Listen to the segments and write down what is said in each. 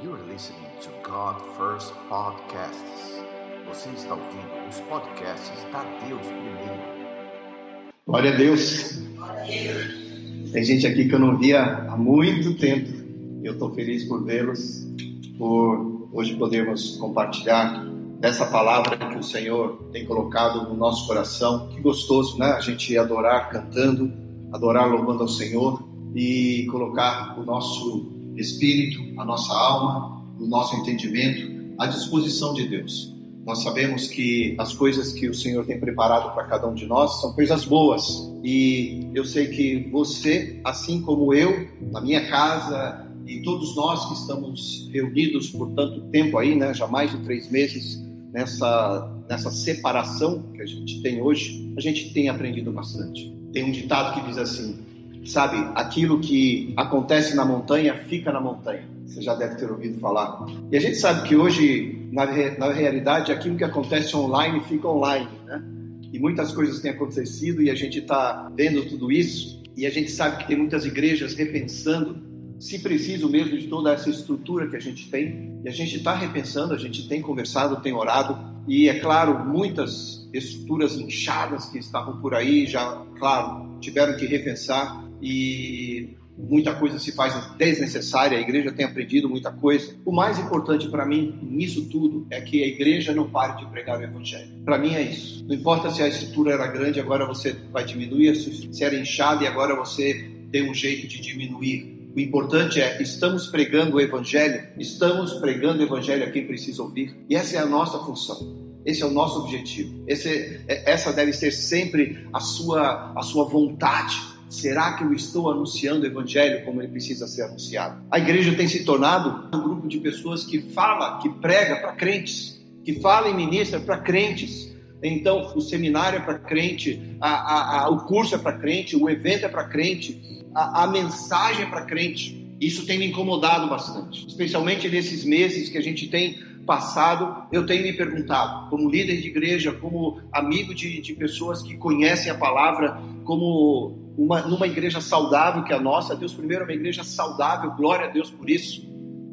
You are listening to God First Podcasts. Você está ouvindo os podcasts da Deus Primeiro. Glória a Deus. Tem gente aqui que eu não via há muito tempo. Eu estou feliz por vê-los, por hoje podermos compartilhar dessa palavra que o Senhor tem colocado no nosso coração. Que gostoso, né? A gente adorar cantando, adorar louvando ao Senhor e colocar o nosso espírito, a nossa alma, o nosso entendimento à disposição de Deus. Nós sabemos que as coisas que o Senhor tem preparado para cada um de nós são coisas boas. E eu sei que você, assim como eu, na minha casa e todos nós que estamos reunidos por tanto tempo aí, né, já mais de três meses nessa nessa separação que a gente tem hoje, a gente tem aprendido bastante. Tem um ditado que diz assim: Sabe, aquilo que acontece na montanha fica na montanha. Você já deve ter ouvido falar. E a gente sabe que hoje, na, na realidade, aquilo que acontece online fica online, né? E muitas coisas têm acontecido e a gente está vendo tudo isso. E a gente sabe que tem muitas igrejas repensando se preciso mesmo de toda essa estrutura que a gente tem. E a gente está repensando, a gente tem conversado, tem orado. E é claro, muitas estruturas inchadas que estavam por aí já, claro, tiveram que repensar e muita coisa se faz desnecessária, a igreja tem aprendido muita coisa. O mais importante para mim nisso tudo é que a igreja não pare de pregar o evangelho. Para mim é isso. Não importa se a estrutura era grande, agora você vai diminuir, se era inchada e agora você tem um jeito de diminuir. O importante é, estamos pregando o evangelho, estamos pregando o evangelho a quem precisa ouvir. E essa é a nossa função. Esse é o nosso objetivo. Esse, é, essa deve ser sempre a sua, a sua vontade Será que eu estou anunciando o evangelho como ele precisa ser anunciado? A igreja tem se tornado um grupo de pessoas que fala, que prega para crentes, que fala e ministra para crentes. Então, o seminário é para crente, a, a, a, o curso é para crente, o evento é para crente, a, mensagem é para crente. Isso tem me incomodado bastante, especialmente nesses meses que a gente tem passado, eu tenho me perguntado, como líder de igreja, como amigo de, de pessoas que conhecem a palavra, como uma, numa igreja saudável que a nossa. Deus primeiro é uma igreja saudável, glória a Deus por isso.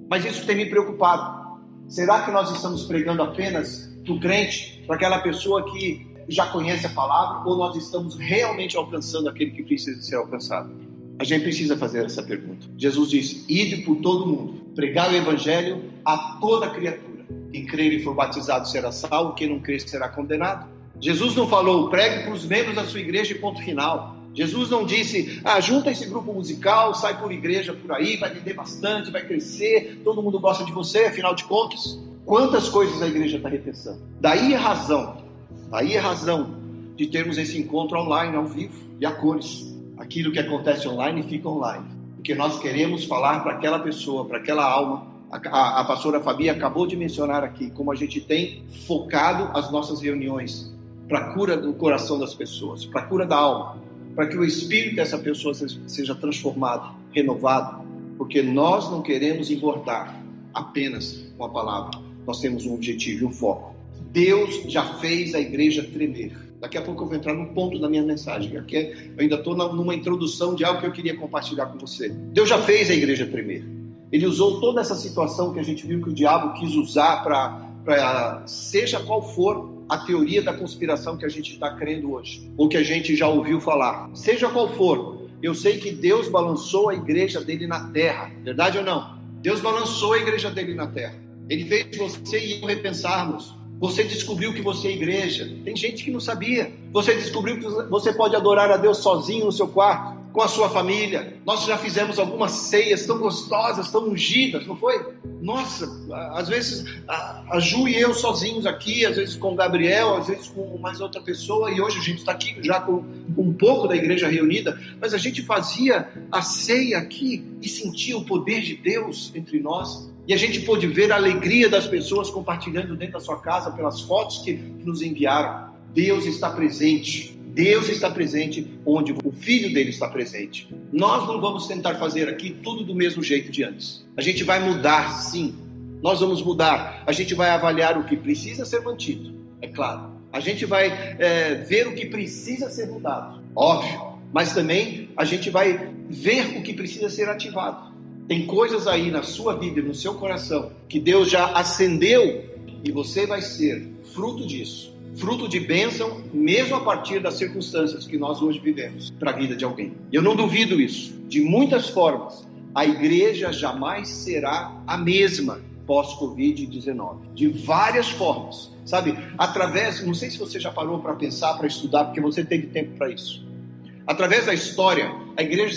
Mas isso tem me preocupado. Será que nós estamos pregando apenas para o crente, para aquela pessoa que já conhece a palavra, ou nós estamos realmente alcançando aquele que precisa ser alcançado? A gente precisa fazer essa pergunta. Jesus disse: Ide por todo mundo, pregar o evangelho a toda criatura. Quem crer e for batizado será salvo, quem não crer será condenado. Jesus não falou, pregue para os membros da sua igreja e ponto final. Jesus não disse, ah, junta esse grupo musical, sai por igreja por aí, vai vender bastante, vai crescer, todo mundo gosta de você, afinal de contas. Quantas coisas a igreja está repensando? Daí a razão, daí a razão de termos esse encontro online, ao vivo e a cores. Aquilo que acontece online fica online. Porque nós queremos falar para aquela pessoa, para aquela alma. A, a, a pastora Fabi acabou de mencionar aqui como a gente tem focado as nossas reuniões para cura do coração das pessoas, para cura da alma para que o espírito dessa pessoa seja transformado, renovado, porque nós não queremos engordar apenas com a palavra. Nós temos um objetivo e um foco. Deus já fez a igreja tremer. Daqui a pouco eu vou entrar no ponto da minha mensagem. Aqui eu ainda estou numa introdução de algo que eu queria compartilhar com você. Deus já fez a igreja tremer. Ele usou toda essa situação que a gente viu que o diabo quis usar para, seja qual for a teoria da conspiração que a gente está crendo hoje, ou que a gente já ouviu falar. Seja qual for, eu sei que Deus balançou a igreja dele na terra, verdade ou não? Deus balançou a igreja dele na terra. Ele fez você e eu repensarmos. Você descobriu que você é igreja. Tem gente que não sabia. Você descobriu que você pode adorar a Deus sozinho no seu quarto com a sua família. Nós já fizemos algumas ceias tão gostosas, tão ungidas, não foi? Nossa, às vezes a, Ju e eu sozinhos aqui, às vezes com o Gabriel, às vezes com mais outra pessoa, e hoje a gente está aqui já com, com um pouco da igreja reunida, mas a gente fazia a ceia aqui e sentia o poder de Deus entre nós. E a gente pôde ver a alegria das pessoas compartilhando dentro da sua casa pelas fotos que nos enviaram. Deus está presente. Deus está presente onde o filho dele está presente. Nós não vamos tentar fazer aqui tudo do mesmo jeito de antes. A gente vai mudar, sim. Nós vamos mudar. A gente vai avaliar o que precisa ser mantido, é claro. A gente vai é, ver o que precisa ser mudado, óbvio. Mas também a gente vai ver o que precisa ser ativado. Tem coisas aí na sua vida no seu coração que Deus já acendeu e você vai ser fruto disso. Fruto de bênção, mesmo a partir das circunstâncias que nós hoje vivemos, para a vida de alguém. Eu não duvido isso. De muitas formas, a igreja jamais será a mesma pós-Covid-19. De várias formas. Sabe? Através, não sei se você já parou para pensar, para estudar, porque você teve tempo para isso. Através da história, a igreja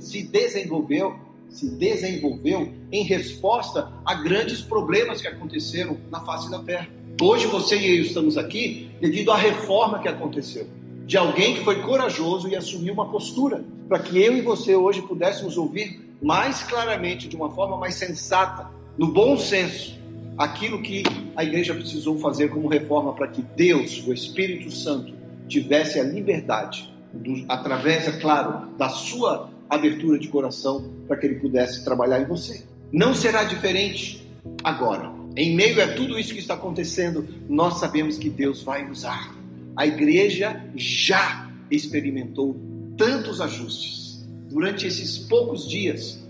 se desenvolveu, se desenvolveu em resposta a grandes problemas que aconteceram na face da terra. Hoje você e eu estamos aqui devido à reforma que aconteceu. De alguém que foi corajoso e assumiu uma postura, para que eu e você hoje pudéssemos ouvir mais claramente, de uma forma mais sensata, no bom senso, aquilo que a igreja precisou fazer como reforma para que Deus, o Espírito Santo, tivesse a liberdade, do, através, é claro, da sua abertura de coração, para que ele pudesse trabalhar em você. Não será diferente agora. Em meio a tudo isso que está acontecendo, nós sabemos que Deus vai usar. A igreja já experimentou tantos ajustes durante esses poucos dias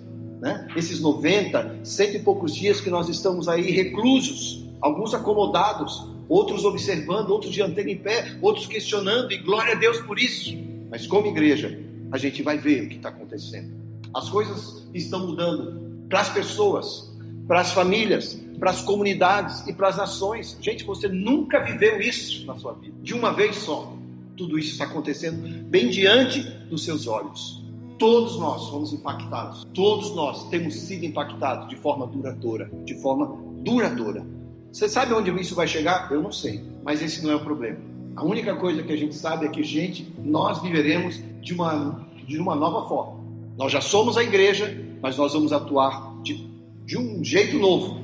né? Esses 90, cento e poucos dias que nós estamos aí reclusos, alguns acomodados, outros observando, outros de antena em pé, outros questionando, e glória a Deus por isso. Mas como igreja, a gente vai ver o que está acontecendo. As coisas estão mudando para as pessoas, para as famílias, para as comunidades e para as nações. Gente, você nunca viveu isso na sua vida, de uma vez só. Tudo isso está acontecendo bem diante dos seus olhos. Todos nós fomos impactados. Todos nós temos sido impactados de forma duradoura. De forma duradoura. Você sabe onde isso vai chegar? Eu não sei. Mas esse não é o problema. A única coisa que a gente sabe é que, gente, nós viveremos de uma, de uma nova forma. Nós já somos a igreja, mas nós vamos atuar de, de um jeito novo.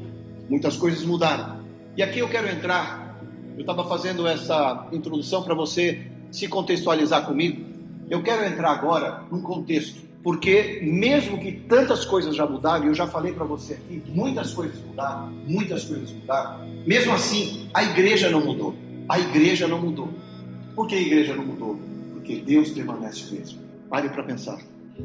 Muitas coisas mudaram. E aqui eu quero entrar. Eu estava fazendo essa introdução para você se contextualizar comigo. Eu quero entrar agora num contexto, porque mesmo que tantas coisas já mudaram, e eu já falei para você aqui, muitas coisas mudaram, muitas coisas mudaram, mesmo assim, a igreja não mudou. A igreja não mudou. Por que a igreja não mudou? Porque Deus permanece o mesmo. Pare para pensar.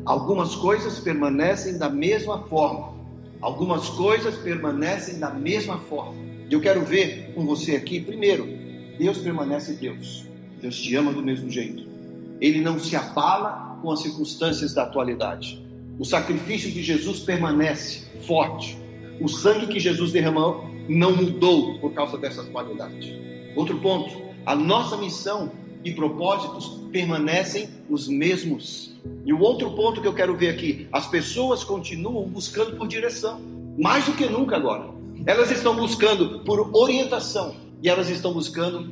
Algumas coisas permanecem da mesma forma. Algumas coisas permanecem da mesma forma. E eu quero ver com você aqui, primeiro, Deus permanece Deus. Deus te ama do mesmo jeito ele não se abala com as circunstâncias da atualidade. O sacrifício de Jesus permanece forte. O sangue que Jesus derramou não mudou por causa dessa atualidade. Outro ponto, a nossa missão e propósitos permanecem os mesmos. E o outro ponto que eu quero ver aqui, as pessoas continuam buscando por direção, mais do que nunca agora. Elas estão buscando por orientação e elas estão buscando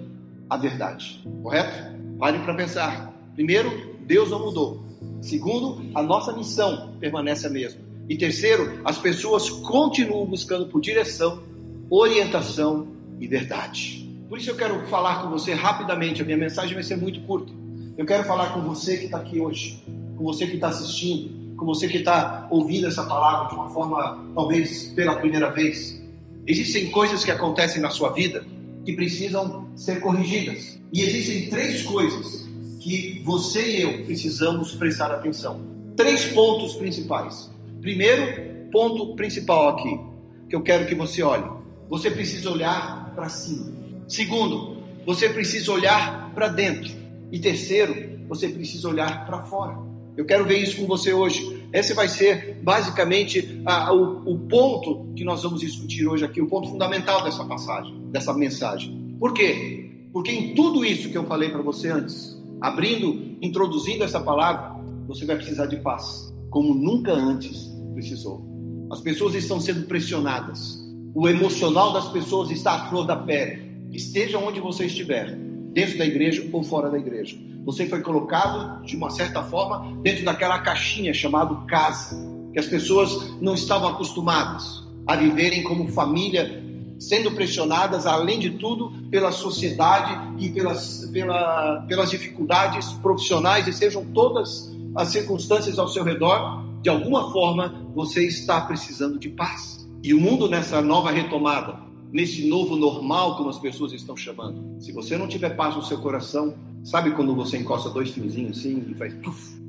a verdade. Correto? Parem para pensar. Primeiro, Deus não mudou. Segundo, a nossa missão permanece a mesma. E terceiro, as pessoas continuam buscando por direção, orientação e verdade. Por isso eu quero falar com você rapidamente, a minha mensagem vai ser muito curta. Eu quero falar com você que está aqui hoje, com você que está assistindo, com você que está ouvindo essa palavra de uma forma, talvez pela primeira vez. Existem coisas que acontecem na sua vida que precisam ser corrigidas. E existem três coisas que você e eu precisamos prestar atenção. Três pontos principais. Primeiro ponto principal aqui, que eu quero que você olhe. Você precisa olhar para cima. Segundo, você precisa olhar para dentro. E terceiro, você precisa olhar para fora. Eu quero ver isso com você hoje. Esse vai ser basicamente a, o, o ponto que nós vamos discutir hoje aqui, o ponto fundamental dessa passagem, dessa mensagem. Por quê? Porque em tudo isso que eu falei para você antes, abrindo, introduzindo essa palavra, você vai precisar de paz, como nunca antes precisou. As pessoas estão sendo pressionadas. O emocional das pessoas está à flor da pele. Esteja onde você estiver, dentro da igreja ou fora da igreja. Você foi colocado, de uma certa forma, dentro daquela caixinha chamada casa, que as pessoas não estavam acostumadas a viverem como família sendo pressionadas, além de tudo, pela sociedade e pelas, pela, pelas dificuldades profissionais, e sejam todas as circunstâncias ao seu redor, de alguma forma você está precisando de paz. E o mundo nessa nova retomada, nesse novo normal, como as pessoas estão chamando, se você não tiver paz no seu coração, sabe quando você encosta dois fiozinhos assim e faz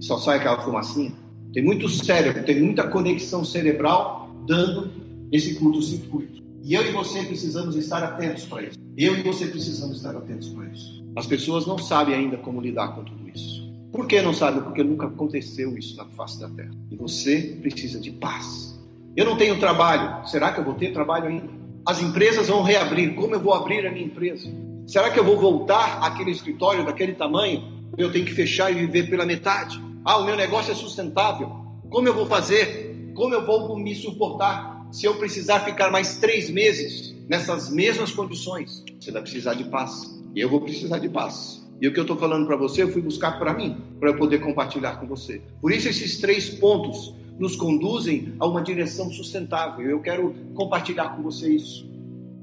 só sai aquela fumacinha? Tem muito cérebro, tem muita conexão cerebral dando esse curto-circuito. E eu e você precisamos estar atentos para isso. Eu e você precisamos estar atentos para isso. As pessoas não sabem ainda como lidar com tudo isso. Por que não sabem? Porque nunca aconteceu isso na face da terra. E você precisa de paz. Eu não tenho trabalho. Será que eu vou ter trabalho ainda? As empresas vão reabrir. Como eu vou abrir a minha empresa? Será que eu vou voltar àquele escritório daquele tamanho? Eu tenho que fechar e viver pela metade. Ah, o meu negócio é sustentável. Como eu vou fazer? Como eu vou me suportar se eu precisar ficar mais três meses nessas mesmas condições? Você vai precisar de paz. E eu vou precisar de paz. E o que eu estou falando para você, eu fui buscar para mim, para eu poder compartilhar com você. Por isso, esses três pontos nos conduzem a uma direção sustentável. Eu quero compartilhar com você isso.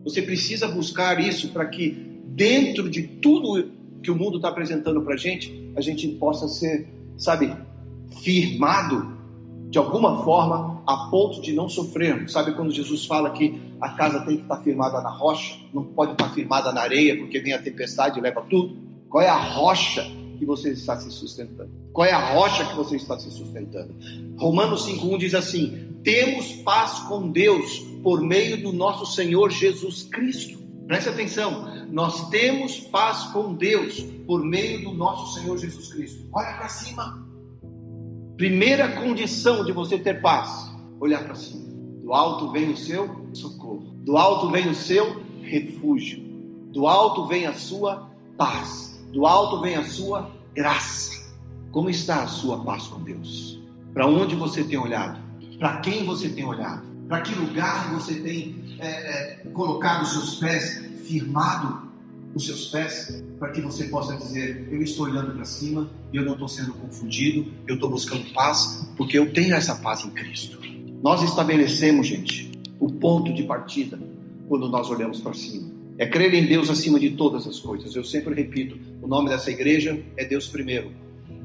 Você precisa buscar isso para que, dentro de tudo que o mundo está apresentando para a gente, a gente possa ser, sabe, firmado de alguma forma a ponto de não sofrer. Sabe quando Jesus fala que a casa tem que estar firmada na rocha, não pode estar firmada na areia porque vem a tempestade e leva tudo? Qual é a rocha que você está se sustentando? Qual é a rocha que você está se sustentando? Romanos 5:1 diz assim: "Temos paz com Deus por meio do nosso Senhor Jesus Cristo". Preste atenção, nós temos paz com Deus por meio do nosso Senhor Jesus Cristo. Olha para cima. Primeira condição de você ter paz, olhar para cima. Do alto vem o seu socorro. Do alto vem o seu refúgio. Do alto vem a sua paz. Do alto vem a sua graça. Como está a sua paz com Deus? Para onde você tem olhado? Para quem você tem olhado? Para que lugar você tem é, é, colocado os seus pés, firmado os seus pés, para que você possa dizer: Eu estou olhando para cima, eu não estou sendo confundido, eu estou buscando paz, porque eu tenho essa paz em Cristo. Nós estabelecemos, gente, o ponto de partida quando nós olhamos para cima. É crer em Deus acima de todas as coisas. Eu sempre repito: o nome dessa igreja é Deus primeiro.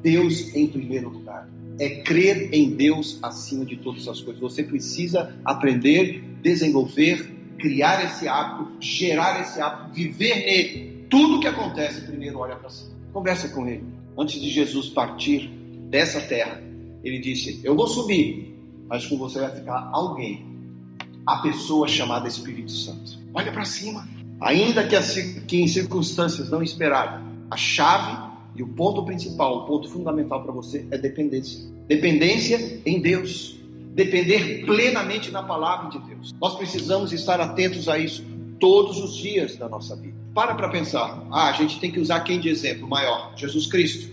Deus em primeiro lugar. É crer em Deus acima de todas as coisas. Você precisa aprender, desenvolver criar esse hábito, gerar esse hábito, viver nele. Tudo que acontece, primeiro olha para cima. Conversa com ele. Antes de Jesus partir dessa terra, ele disse: Eu vou subir, mas com você vai ficar alguém, a pessoa chamada Espírito Santo. Olha para cima. Ainda que, que em circunstâncias não esperadas, a chave e o ponto principal, o ponto fundamental para você é dependência. Dependência em Deus depender plenamente na palavra de Deus. Nós precisamos estar atentos a isso todos os dias da nossa vida. Para para pensar. Ah, a gente tem que usar quem de exemplo maior? Jesus Cristo.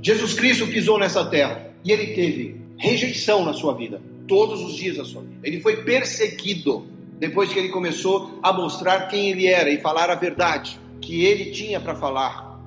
Jesus Cristo pisou nessa terra e ele teve rejeição na sua vida, todos os dias da sua vida. Ele foi perseguido depois que ele começou a mostrar quem ele era e falar a verdade que ele tinha para falar.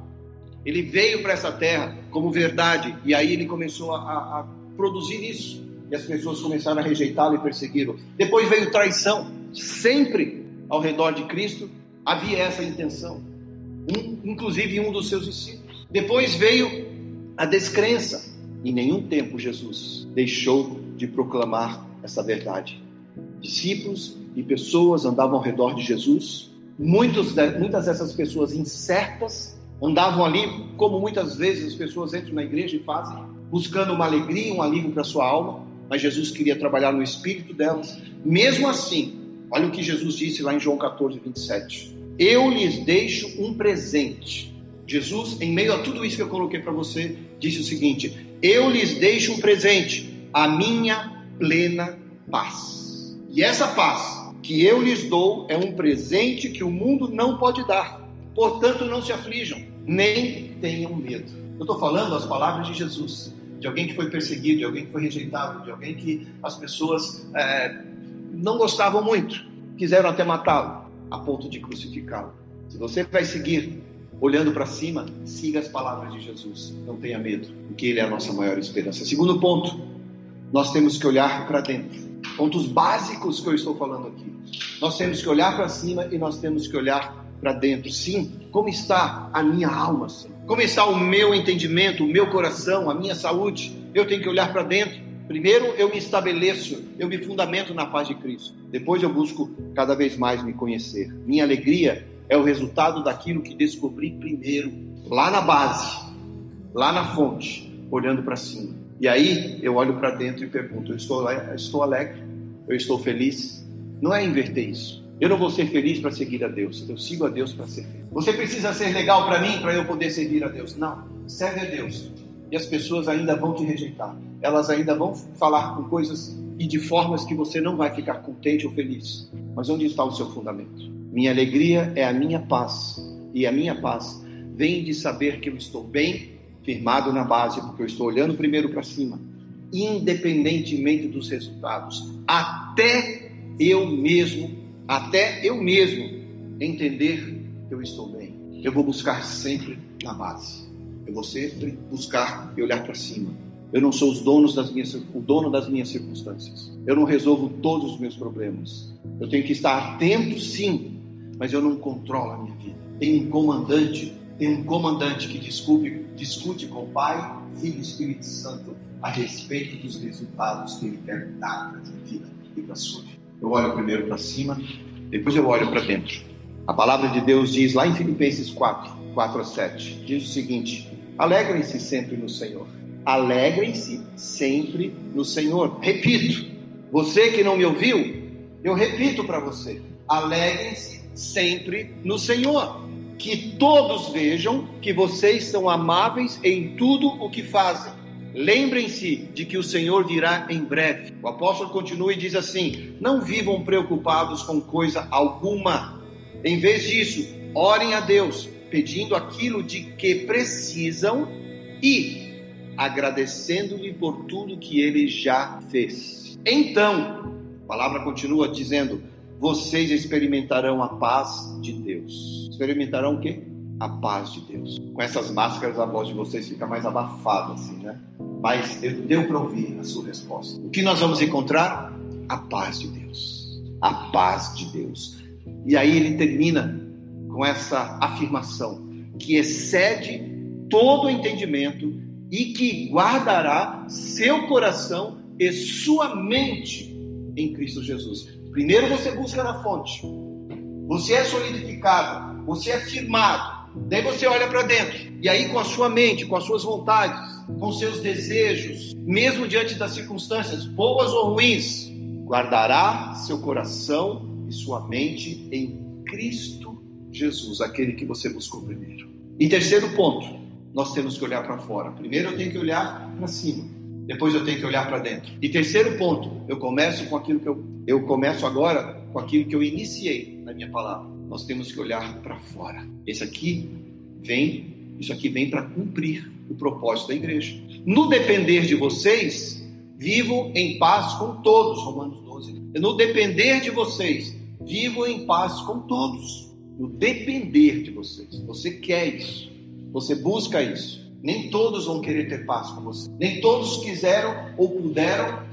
Ele veio para essa terra como verdade e aí ele começou a, a produzir isso e as pessoas começaram a rejeitá-lo e persegui-lo. Depois veio traição. Sempre ao redor de Cristo havia essa intenção, um, inclusive um dos seus discípulos. Depois veio a descrença. Em nenhum tempo Jesus deixou de proclamar essa verdade. Discípulos e pessoas andavam ao redor de Jesus. Muitos, muitas dessas pessoas incertas andavam ali, como muitas vezes as pessoas entram na igreja e fazem, buscando uma alegria, um alívio para sua alma mas Jesus queria trabalhar no espírito delas. Mesmo assim, olha o que Jesus disse lá em João 14, 27. Eu lhes deixo um presente. Jesus, em meio a tudo isso que eu coloquei para você, disse o seguinte: Eu lhes deixo um presente, a minha plena paz. E essa paz que eu lhes dou é um presente que o mundo não pode dar. Portanto, não se aflijam, nem tenham medo. Eu estou falando as palavras de Jesus de alguém que foi perseguido, de alguém que foi rejeitado, de alguém que as pessoas é, não gostavam muito, quiseram até matá-lo, a ponto de crucificá-lo. Se você vai seguir olhando para cima, siga as palavras de Jesus, não tenha medo, porque Ele é a nossa maior esperança. Segundo ponto, nós temos que olhar para dentro. Pontos básicos que eu estou falando aqui. Nós temos que olhar para cima e nós temos que olhar para dentro. Sim, como está a minha alma, Senhor? Como está o meu entendimento, o meu coração, a minha saúde? Eu tenho que olhar para dentro. Primeiro eu me estabeleço, eu me fundamento na paz de Cristo. Depois eu busco cada vez mais me conhecer. Minha alegria é o resultado daquilo que descobri primeiro, lá na base, lá na fonte, olhando para cima. E aí eu olho para dentro e pergunto: eu estou, estou alegre? Eu estou feliz? Não é inverter isso. Eu não vou ser feliz para seguir a Deus. Eu sigo a Deus para ser feliz. Você precisa ser legal para mim para eu poder servir a Deus. Não. Serve a Deus. E as pessoas ainda vão te rejeitar. Elas ainda vão falar com coisas e de formas que você não vai ficar contente ou feliz. Mas onde está o seu fundamento? Minha alegria é a minha paz. E a minha paz vem de saber que eu estou bem firmado na base, porque eu estou olhando primeiro para cima, independentemente dos resultados, até eu mesmo até eu mesmo entender que eu estou bem. Eu vou buscar sempre na base. Eu vou sempre buscar e olhar para cima. Eu não sou os donos das minhas, o dono das minhas circunstâncias. Eu não resolvo todos os meus problemas. Eu tenho que estar atento, sim, mas eu não controlo a minha vida. Tem um comandante, tem um comandante que discute, discute com o Pai, Filho e Espírito Santo a respeito dos resultados que ele quer dar para a vida e para a sua vida. Eu olho primeiro para cima, depois eu olho para dentro. A palavra de Deus diz lá em Filipenses 4, 4 a 7, diz o seguinte: Alegrem-se sempre no Senhor. Alegrem-se sempre no Senhor. Repito, você que não me ouviu, eu repito para você: alegrem-se sempre no Senhor. Que todos vejam que vocês são amáveis em tudo o que fazem Lembrem-se de que o Senhor virá em breve. O apóstolo continua e diz assim: Não vivam preocupados com coisa alguma. Em vez disso, orem a Deus, pedindo aquilo de que precisam e agradecendo-lhe por tudo que ele já fez. Então, a palavra continua dizendo: Vocês experimentarão a paz de Deus. Experimentarão o quê? a paz de Deus. Com essas máscaras, a voz de vocês fica mais abafada, assim, né? Mas deu para ouvir a sua resposta. O que nós vamos encontrar? A paz de Deus. A paz de Deus. E aí ele termina com essa afirmação que excede todo entendimento e que guardará seu coração e sua mente em Cristo Jesus. Primeiro você busca na fonte. Você é solidificado, você é firmado, Daí você olha para dentro. E aí, com a sua mente, com as suas vontades, com seus desejos, mesmo diante das circunstâncias, boas ou ruins, guardará seu coração e sua mente em Cristo Jesus, aquele que você buscou primeiro. E terceiro ponto, nós temos que olhar para fora. Primeiro eu tenho que olhar para cima, depois eu tenho que olhar para dentro. E terceiro ponto, eu começo com aquilo que eu eu começo agora com aquilo que eu iniciei na minha palavra nós temos que olhar para fora. Esse aqui vem, isso aqui vem para cumprir o propósito da igreja. No depender de vocês, vivo em paz com todos. Romanos 12. No depender de vocês, vivo em paz com todos. No depender de vocês. Você quer isso. Você busca isso. Nem todos vão querer ter paz com você. Nem todos quiseram ou puderam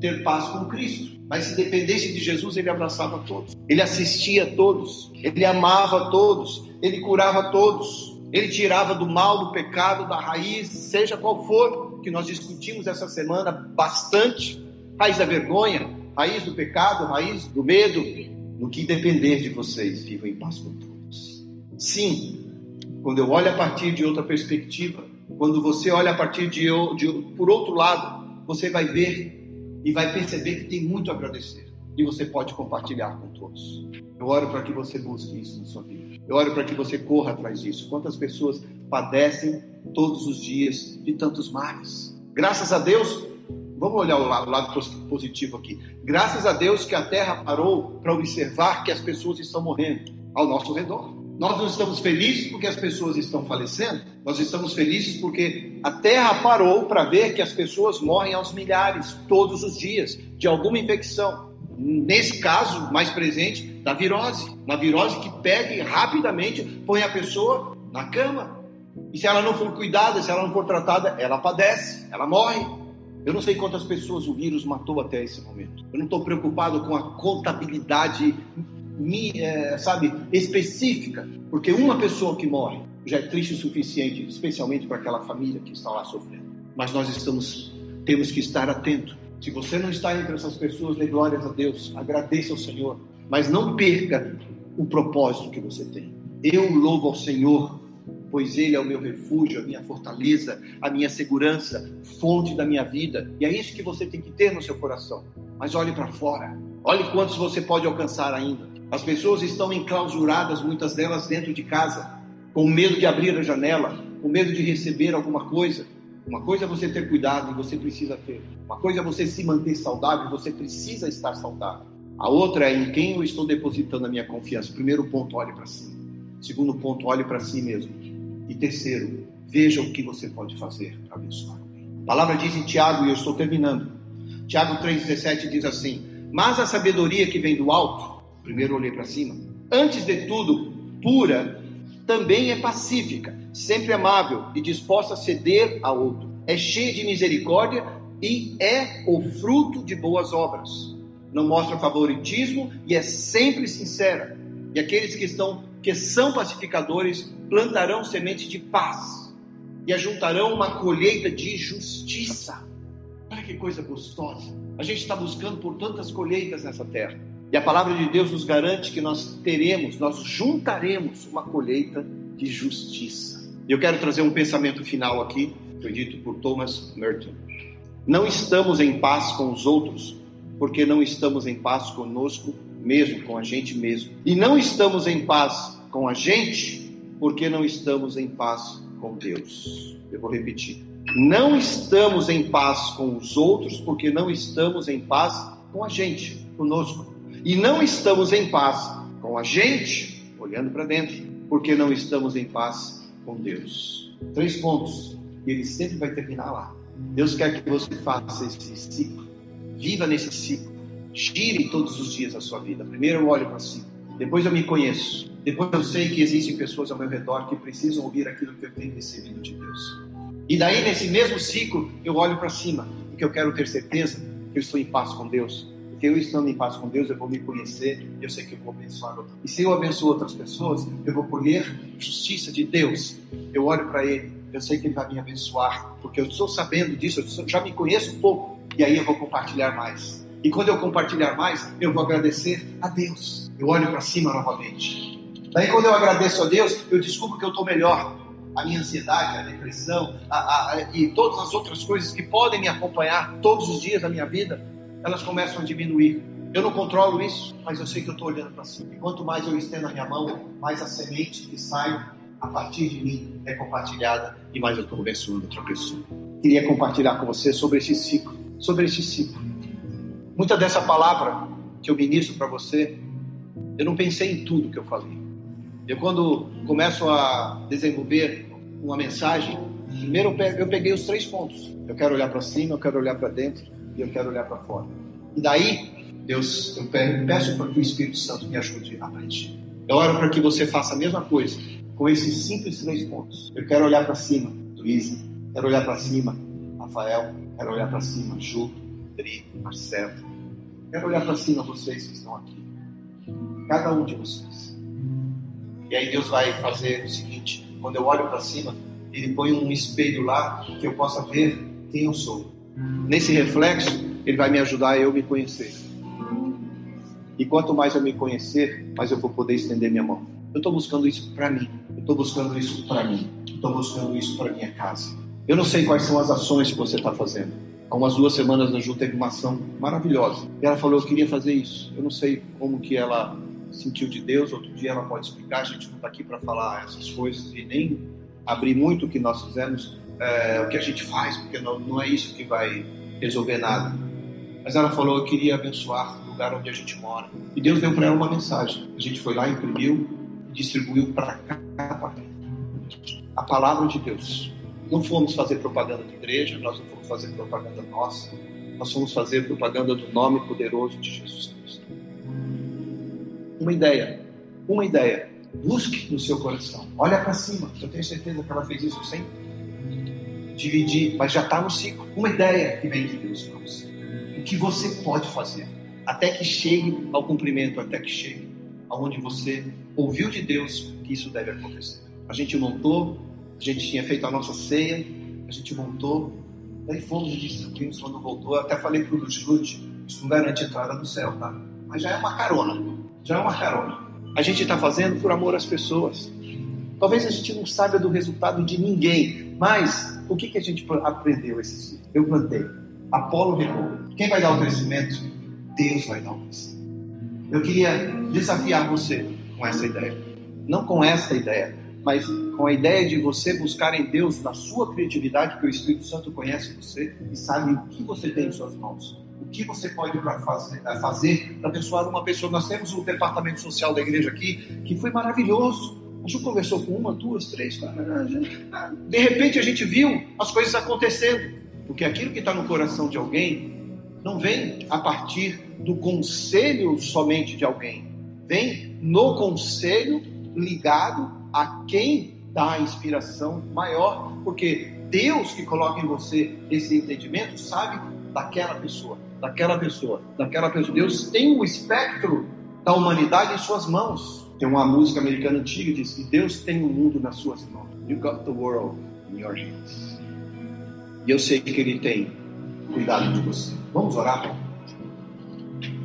ter paz com Cristo. Mas se dependesse de Jesus, ele abraçava todos. Ele assistia a todos. Ele amava a todos. Ele curava a todos. Ele tirava do mal, do pecado, da raiz, seja qual for, que nós discutimos essa semana bastante. Raiz da vergonha, raiz do pecado, raiz do medo. No que depender de vocês, vivam em paz com todos. Sim, quando eu olho a partir de outra perspectiva, quando você olha a partir de, de por outro lado, você vai ver e vai perceber que tem muito a agradecer. E você pode compartilhar com todos. Eu oro para que você busque isso na sua vida. Eu oro para que você corra atrás disso. Quantas pessoas padecem todos os dias de tantos males? Graças a Deus, vamos olhar o lado, o lado positivo aqui. Graças a Deus que a terra parou para observar que as pessoas estão morrendo ao nosso redor. Nós não estamos felizes porque as pessoas estão falecendo, nós estamos felizes porque a terra parou para ver que as pessoas morrem aos milhares todos os dias de alguma infecção. Nesse caso, mais presente, da virose. Uma virose que pega e rapidamente põe a pessoa na cama. E se ela não for cuidada, se ela não for tratada, ela padece, ela morre. Eu não sei quantas pessoas o vírus matou até esse momento. Eu não estou preocupado com a contabilidade é, sabe, específica, porque uma pessoa que morre já é triste o suficiente, especialmente para aquela família que está lá sofrendo. Mas nós estamos, temos que estar atento. Se você não está entre essas pessoas, dê glórias a Deus, agradeça ao Senhor, mas não perca o propósito que você tem. Eu louvo ao Senhor pois Ele é o meu refúgio, a minha fortaleza, a minha segurança, fonte da minha vida. E é isso que você tem que ter no seu coração. Mas olhe para fora, olhe quantos você pode alcançar ainda. As pessoas estão enclausuradas, muitas delas dentro de casa, com medo de abrir a janela, com medo de receber alguma coisa. Uma coisa é você ter cuidado e você precisa ter. Uma coisa é você se manter saudável e você precisa estar saudável. A outra é em quem eu estou depositando a minha confiança. Primeiro ponto, olhe para si. Segundo ponto, olhe para si mesmo. E terceiro, veja o que você pode fazer para abençoar A palavra diz em Tiago, e eu estou terminando. Tiago 3,17 diz assim: Mas a sabedoria que vem do alto, primeiro olhei para cima, antes de tudo, pura, também é pacífica, sempre amável e disposta a ceder a outro. É cheia de misericórdia e é o fruto de boas obras não mostra favoritismo e é sempre sincera. E aqueles que estão que são pacificadores plantarão semente de paz e ajuntarão uma colheita de justiça. Olha que coisa gostosa. A gente está buscando por tantas colheitas nessa terra. E a palavra de Deus nos garante que nós teremos, nós juntaremos uma colheita de justiça. Eu quero trazer um pensamento final aqui, foi dito por Thomas Merton. Não estamos em paz com os outros porque não estamos em paz conosco mesmo, com a gente mesmo. E não estamos em paz com a gente, porque não estamos em paz com Deus. Eu vou repetir. Não estamos em paz com os outros, porque não estamos em paz com a gente, conosco. E não estamos em paz com a gente, olhando para dentro, porque não estamos em paz com Deus. Três pontos. E ele sempre vai terminar lá. Deus quer que você faça esse ciclo Viva nesse ciclo. Gire todos os dias a sua vida. Primeiro eu olho para si. Depois eu me conheço. Depois eu sei que existem pessoas ao meu redor que precisam ouvir aquilo que eu tenho recebido de Deus. E daí, nesse mesmo ciclo, eu olho para cima, porque eu quero ter certeza que eu estou em paz com Deus. Porque eu estando em paz com Deus, eu vou me conhecer e eu sei que eu vou abençoar outras. E se eu abençoo outras pessoas, eu vou colher justiça de Deus. Eu olho para Ele, eu sei que Ele vai me abençoar, porque eu estou sabendo disso, eu já me conheço um pouco e aí eu vou compartilhar mais. E quando eu compartilhar mais, eu vou agradecer a Deus. Eu olho para cima novamente. Daí, quando eu agradeço a Deus, eu descubro que eu estou melhor. A minha ansiedade, a depressão a, a, a, e todas as outras coisas que podem me acompanhar todos os dias da minha vida, elas começam a diminuir. Eu não controlo isso, mas eu sei que eu estou olhando para cima. E quanto mais eu estendo a minha mão, mais a semente que sai a partir de mim é compartilhada e mais eu estou abençoando outra pessoa. Queria compartilhar com você sobre esse ciclo sobre esse ciclo. Muita dessa palavra que eu ministro para você, eu não pensei em tudo que eu falei. Eu, quando começo a desenvolver uma mensagem, primeiro eu peguei os três pontos. Eu quero olhar para cima, eu quero olhar para dentro e eu quero olhar para fora. E daí, Deus, eu peço para que o Espírito Santo me ajude a aprender. Eu oro para que você faça a mesma coisa com esses simples três pontos. Eu quero olhar para cima, Luísa. Quero olhar para cima, Rafael. Quero olhar para cima, Ju, Dri, Marcelo. Quero olhar para cima vocês que estão aqui. Cada um de vocês. E aí Deus vai fazer o seguinte: quando eu olho para cima, Ele põe um espelho lá que eu possa ver quem eu sou. Nesse reflexo, Ele vai me ajudar a eu me conhecer. E quanto mais eu me conhecer, mais eu vou poder estender minha mão. Eu estou buscando isso para mim. Eu estou buscando isso para mim. Estou buscando isso para minha casa. Eu não sei quais são as ações que você está fazendo. Há umas duas semanas a Ju teve uma ação maravilhosa. E ela falou, eu queria fazer isso. Eu não sei como que ela sentiu de Deus, outro dia ela pode explicar, a gente não está aqui para falar essas coisas e nem abrir muito o que nós fizemos, é, o que a gente faz, porque não, não é isso que vai resolver nada. Mas ela falou, eu queria abençoar o lugar onde a gente mora. E Deus deu para ela uma mensagem. A gente foi lá, imprimiu e distribuiu para cá. A palavra de Deus não fomos fazer propaganda de igreja, nós não fomos fazer propaganda nossa, nós fomos fazer propaganda do nome poderoso de Jesus Cristo. Uma ideia, uma ideia. Busque no seu coração. Olha para cima. Eu tenho certeza que ela fez isso sem dividir, mas já está no ciclo. Uma ideia que vem de Deus para você. O que você pode fazer até que chegue ao cumprimento, até que chegue aonde você ouviu de Deus que isso deve acontecer. A gente montou a gente tinha feito a nossa ceia, a gente montou, daí fomos e quando voltou. Eu até falei para o Lute, isso não garante entrada no céu, tá? Mas já é uma carona, já é uma carona. A gente está fazendo por amor às pessoas. Talvez a gente não saiba do resultado de ninguém, mas o que, que a gente aprendeu esses dias? Eu plantei, Apolo regou. Quem vai dar o crescimento? Deus vai dar o crescimento. Eu queria desafiar você com essa ideia. Não com essa ideia, mas com a ideia de você buscar em Deus, na sua criatividade, que o Espírito Santo conhece você e sabe o que você tem em suas mãos. O que você pode fazer para abençoar uma pessoa. Nós temos um departamento social da igreja aqui que foi maravilhoso. A gente conversou com uma, duas, três, quatro. De repente a gente viu as coisas acontecendo. Porque aquilo que está no coração de alguém não vem a partir do conselho somente de alguém. Vem no conselho ligado a quem dá a inspiração maior, porque Deus que coloca em você esse entendimento sabe daquela pessoa, daquela pessoa, daquela pessoa. Deus tem o espectro da humanidade em suas mãos. Tem uma música americana antiga que diz que Deus tem o mundo nas suas mãos. You got the world in your hands. E eu sei que Ele tem cuidado de você. Vamos orar?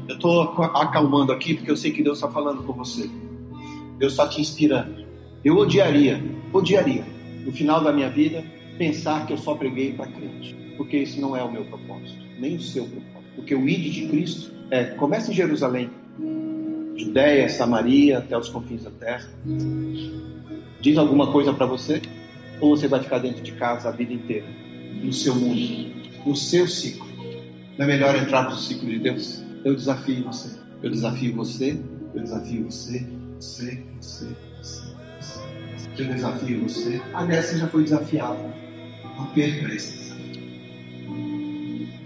Eu estou acalmando aqui porque eu sei que Deus está falando com você. Deus está te inspirando. Eu odiaria, odiaria, no final da minha vida, pensar que eu só preguei para crente, porque esse não é o meu propósito, nem o seu propósito. Porque o ID de Cristo é, começa em Jerusalém, Judéia, Samaria, até os confins da terra. Diz alguma coisa para você? Ou você vai ficar dentro de casa a vida inteira, no seu mundo, no seu ciclo? Não é melhor entrar no ciclo de Deus? Eu desafio você, eu desafio você, eu desafio você, você, você, você. Eu desafio você. Aliás, você já foi desafiado. Não perca esse desafio.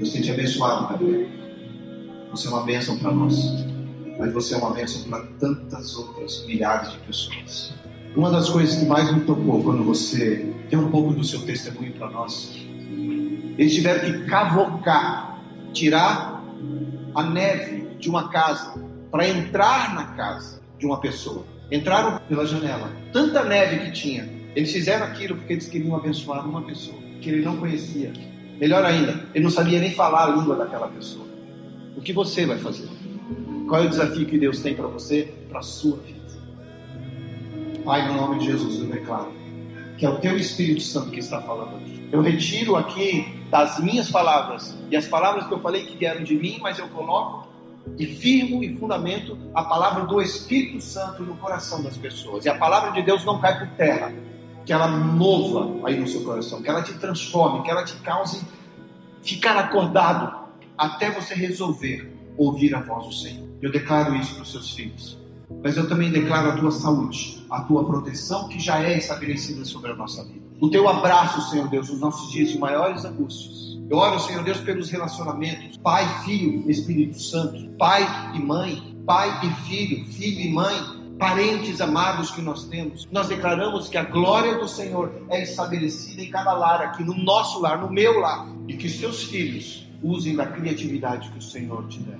Deus tem te abençoado, Gabriel. Você é uma bênção para nós. Mas você é uma bênção para tantas outras milhares de pessoas. Uma das coisas que mais me tocou quando você deu um pouco do seu testemunho para nós, eles tiveram que cavocar, tirar a neve de uma casa para entrar na casa de uma pessoa. Entraram pela janela. Tanta neve que tinha. Eles fizeram aquilo porque eles queriam abençoar uma pessoa que ele não conhecia. Melhor ainda, ele não sabia nem falar a língua daquela pessoa. O que você vai fazer? Qual é o desafio que Deus tem para você, para a sua vida? Pai, no nome de Jesus, eu declaro que é o teu Espírito Santo que está falando aqui. Eu retiro aqui das minhas palavras e as palavras que eu falei que vieram de mim, mas eu coloco e firmo e fundamento a palavra do Espírito Santo no coração das pessoas. E a palavra de Deus não cai por terra, que ela mova aí no seu coração, que ela te transforme, que ela te cause ficar acordado até você resolver ouvir a voz do Senhor. Eu declaro isso para os seus filhos. Mas eu também declaro a tua saúde, a tua proteção que já é estabelecida sobre a nossa vida. O teu abraço, Senhor Deus, nos nossos dias de maiores angústias eu oro, Senhor Deus, pelos relacionamentos, pai, filho, Espírito Santo, pai e mãe, pai e filho, filho e mãe, parentes amados que nós temos. Nós declaramos que a glória do Senhor é estabelecida em cada lar aqui, no nosso lar, no meu lar, e que seus filhos usem da criatividade que o Senhor te der.